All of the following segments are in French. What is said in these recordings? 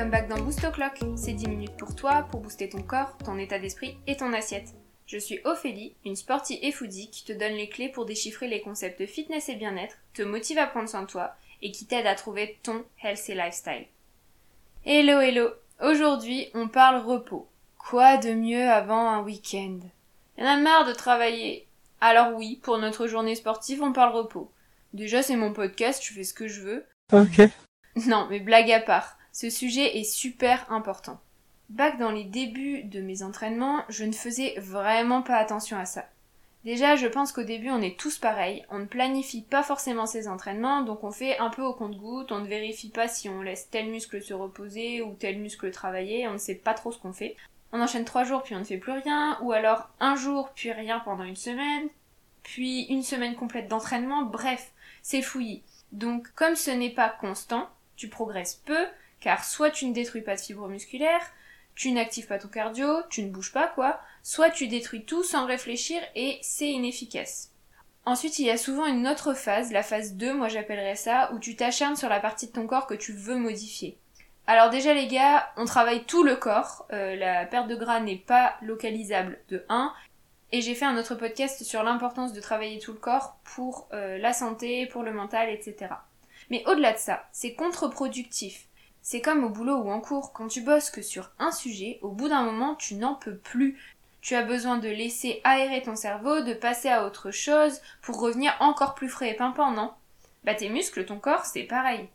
Welcome back dans Boost O'Clock. C'est 10 minutes pour toi, pour booster ton corps, ton état d'esprit et ton assiette. Je suis Ophélie, une sportive et foodie qui te donne les clés pour déchiffrer les concepts fitness et bien-être, te motive à prendre soin de toi et qui t'aide à trouver ton healthy lifestyle. Hello hello Aujourd'hui, on parle repos. Quoi de mieux avant un week-end? Y'en a marre de travailler. Alors oui, pour notre journée sportive, on parle repos. Déjà, c'est mon podcast, je fais ce que je veux. Ok. Non, mais blague à part, ce sujet est super important. Back dans les débuts de mes entraînements, je ne faisais vraiment pas attention à ça. Déjà, je pense qu'au début, on est tous pareils, on ne planifie pas forcément ses entraînements, donc on fait un peu au compte-goutte, on ne vérifie pas si on laisse tel muscle se reposer ou tel muscle travailler, on ne sait pas trop ce qu'on fait. On enchaîne trois jours puis on ne fait plus rien, ou alors un jour puis rien pendant une semaine, puis une semaine complète d'entraînement, bref, c'est fouillis. Donc, comme ce n'est pas constant, tu progresses peu, car soit tu ne détruis pas de fibres musculaires, tu n'actives pas ton cardio, tu ne bouges pas quoi, soit tu détruis tout sans réfléchir et c'est inefficace. Ensuite, il y a souvent une autre phase, la phase 2, moi j'appellerais ça, où tu t'acharnes sur la partie de ton corps que tu veux modifier. Alors déjà les gars, on travaille tout le corps, euh, la perte de gras n'est pas localisable de 1, et j'ai fait un autre podcast sur l'importance de travailler tout le corps pour euh, la santé, pour le mental, etc. Mais au-delà de ça, c'est contre-productif. C'est comme au boulot ou en cours, quand tu bosses que sur un sujet, au bout d'un moment, tu n'en peux plus. Tu as besoin de laisser aérer ton cerveau, de passer à autre chose, pour revenir encore plus frais et pimpant, non? Bah tes muscles, ton corps, c'est pareil.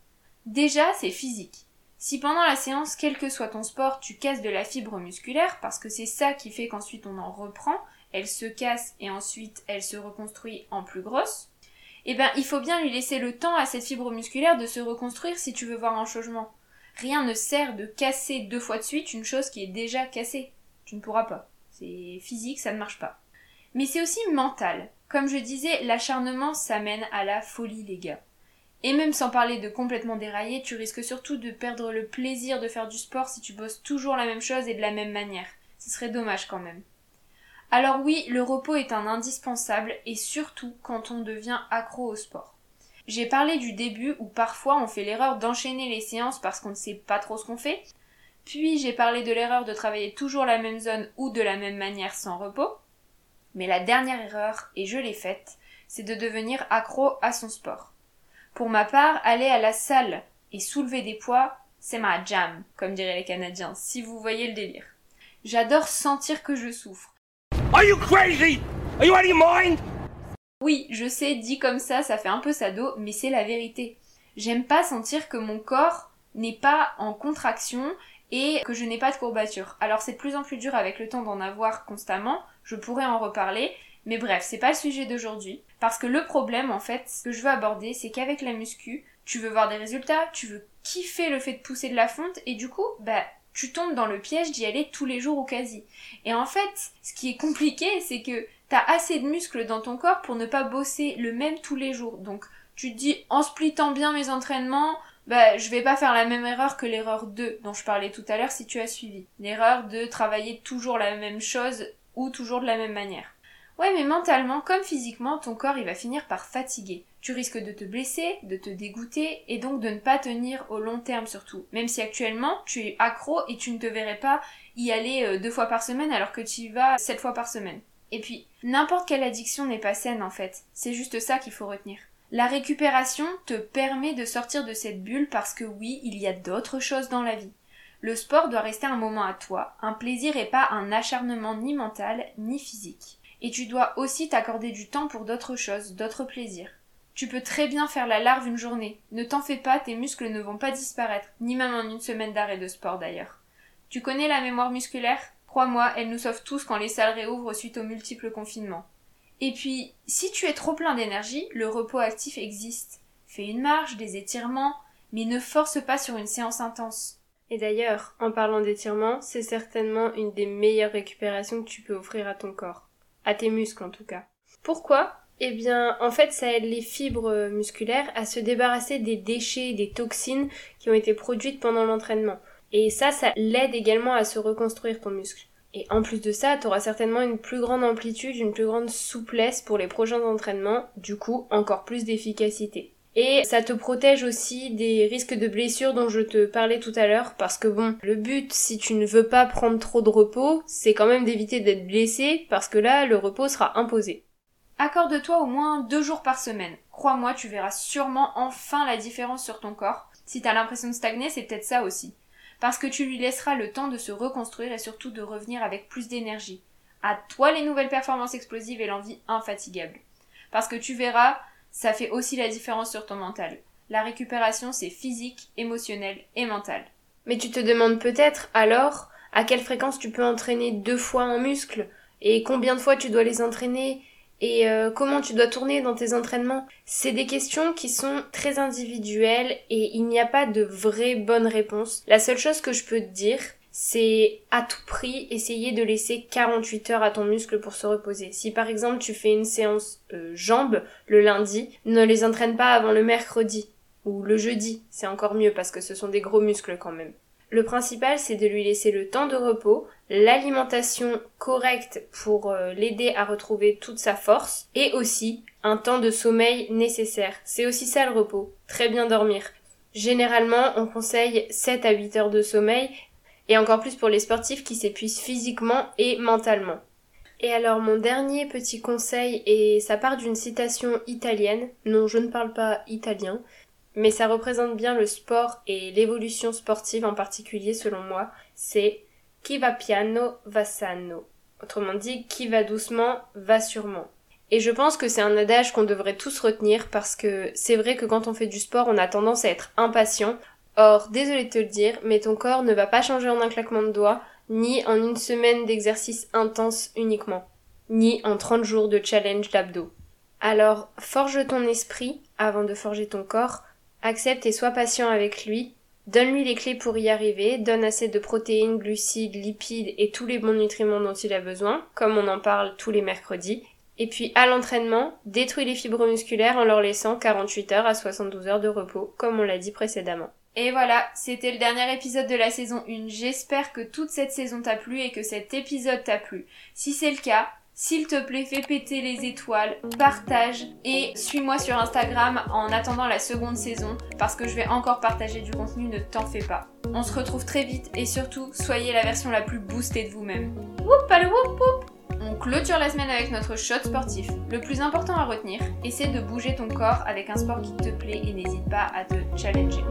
Déjà, c'est physique. Si pendant la séance, quel que soit ton sport, tu casses de la fibre musculaire, parce que c'est ça qui fait qu'ensuite on en reprend, elle se casse et ensuite elle se reconstruit en plus grosse, eh ben il faut bien lui laisser le temps à cette fibre musculaire de se reconstruire si tu veux voir un changement. Rien ne sert de casser deux fois de suite une chose qui est déjà cassée. Tu ne pourras pas. C'est physique, ça ne marche pas. Mais c'est aussi mental. Comme je disais, l'acharnement s'amène à la folie, les gars. Et même sans parler de complètement dérailler, tu risques surtout de perdre le plaisir de faire du sport si tu bosses toujours la même chose et de la même manière. Ce serait dommage quand même. Alors oui, le repos est un indispensable et surtout quand on devient accro au sport. J'ai parlé du début où parfois on fait l'erreur d'enchaîner les séances parce qu'on ne sait pas trop ce qu'on fait. Puis j'ai parlé de l'erreur de travailler toujours la même zone ou de la même manière sans repos. Mais la dernière erreur, et je l'ai faite, c'est de devenir accro à son sport. Pour ma part, aller à la salle et soulever des poids, c'est ma jam, comme diraient les Canadiens, si vous voyez le délire. J'adore sentir que je souffre. Are you crazy? Are you out of mind? Oui, je sais, dit comme ça, ça fait un peu sado, mais c'est la vérité. J'aime pas sentir que mon corps n'est pas en contraction et que je n'ai pas de courbature. Alors c'est de plus en plus dur avec le temps d'en avoir constamment, je pourrais en reparler, mais bref, c'est pas le sujet d'aujourd'hui. Parce que le problème, en fait, que je veux aborder, c'est qu'avec la muscu, tu veux voir des résultats, tu veux kiffer le fait de pousser de la fonte, et du coup, bah, tu tombes dans le piège d'y aller tous les jours ou quasi. Et en fait, ce qui est compliqué, c'est que t'as assez de muscles dans ton corps pour ne pas bosser le même tous les jours. Donc, tu te dis, en splittant bien mes entraînements, bah, je vais pas faire la même erreur que l'erreur 2 dont je parlais tout à l'heure si tu as suivi. L'erreur de travailler toujours la même chose ou toujours de la même manière. Ouais, mais mentalement comme physiquement, ton corps il va finir par fatiguer. Tu risques de te blesser, de te dégoûter et donc de ne pas tenir au long terme surtout. Même si actuellement tu es accro et tu ne te verrais pas y aller euh, deux fois par semaine alors que tu y vas sept fois par semaine. Et puis, n'importe quelle addiction n'est pas saine en fait. C'est juste ça qu'il faut retenir. La récupération te permet de sortir de cette bulle parce que oui, il y a d'autres choses dans la vie. Le sport doit rester un moment à toi, un plaisir et pas un acharnement ni mental ni physique. Et tu dois aussi t'accorder du temps pour d'autres choses, d'autres plaisirs. Tu peux très bien faire la larve une journée. Ne t'en fais pas, tes muscles ne vont pas disparaître, ni même en une semaine d'arrêt de sport d'ailleurs. Tu connais la mémoire musculaire? Crois-moi, elle nous sauve tous quand les salles réouvrent suite aux multiples confinements. Et puis, si tu es trop plein d'énergie, le repos actif existe. Fais une marche, des étirements, mais ne force pas sur une séance intense. Et d'ailleurs, en parlant d'étirement, c'est certainement une des meilleures récupérations que tu peux offrir à ton corps à tes muscles en tout cas. Pourquoi? Eh bien, en fait, ça aide les fibres musculaires à se débarrasser des déchets, des toxines qui ont été produites pendant l'entraînement. Et ça, ça l'aide également à se reconstruire ton muscle. Et en plus de ça, tu auras certainement une plus grande amplitude, une plus grande souplesse pour les prochains entraînements, du coup encore plus d'efficacité. Et ça te protège aussi des risques de blessures dont je te parlais tout à l'heure, parce que bon, le but, si tu ne veux pas prendre trop de repos, c'est quand même d'éviter d'être blessé, parce que là, le repos sera imposé. Accorde-toi au moins deux jours par semaine. Crois-moi, tu verras sûrement enfin la différence sur ton corps. Si t'as l'impression de stagner, c'est peut-être ça aussi. Parce que tu lui laisseras le temps de se reconstruire et surtout de revenir avec plus d'énergie. À toi les nouvelles performances explosives et l'envie infatigable. Parce que tu verras, ça fait aussi la différence sur ton mental. La récupération, c'est physique, émotionnel et mental. Mais tu te demandes peut-être alors à quelle fréquence tu peux entraîner deux fois un muscle et combien de fois tu dois les entraîner et euh, comment tu dois tourner dans tes entraînements? C'est des questions qui sont très individuelles et il n'y a pas de vraie bonne réponse. La seule chose que je peux te dire, c'est à tout prix essayer de laisser 48 heures à ton muscle pour se reposer. Si par exemple tu fais une séance euh, jambes le lundi, ne les entraîne pas avant le mercredi ou le jeudi, c'est encore mieux parce que ce sont des gros muscles quand même. Le principal c'est de lui laisser le temps de repos, l'alimentation correcte pour euh, l'aider à retrouver toute sa force et aussi un temps de sommeil nécessaire. C'est aussi ça le repos, très bien dormir. Généralement, on conseille 7 à 8 heures de sommeil et encore plus pour les sportifs qui s'épuisent physiquement et mentalement. Et alors mon dernier petit conseil, et ça part d'une citation italienne, non je ne parle pas italien, mais ça représente bien le sport et l'évolution sportive en particulier selon moi, c'est qui va piano va sano. Autrement dit, qui va doucement va sûrement. Et je pense que c'est un adage qu'on devrait tous retenir parce que c'est vrai que quand on fait du sport, on a tendance à être impatient. Or, désolé de te le dire, mais ton corps ne va pas changer en un claquement de doigts, ni en une semaine d'exercice intense uniquement, ni en 30 jours de challenge d'abdos. Alors, forge ton esprit avant de forger ton corps, accepte et sois patient avec lui, donne-lui les clés pour y arriver, donne assez de protéines, glucides, lipides et tous les bons nutriments dont il a besoin, comme on en parle tous les mercredis, et puis à l'entraînement, détruis les fibres musculaires en leur laissant 48 heures à 72 heures de repos, comme on l'a dit précédemment. Et voilà, c'était le dernier épisode de la saison 1. J'espère que toute cette saison t'a plu et que cet épisode t'a plu. Si c'est le cas, s'il te plaît, fais péter les étoiles, partage et suis-moi sur Instagram en attendant la seconde saison parce que je vais encore partager du contenu, ne t'en fais pas. On se retrouve très vite et surtout, soyez la version la plus boostée de vous-même. On clôture la semaine avec notre shot sportif. Le plus important à retenir, essaie de bouger ton corps avec un sport qui te plaît et n'hésite pas à te challenger.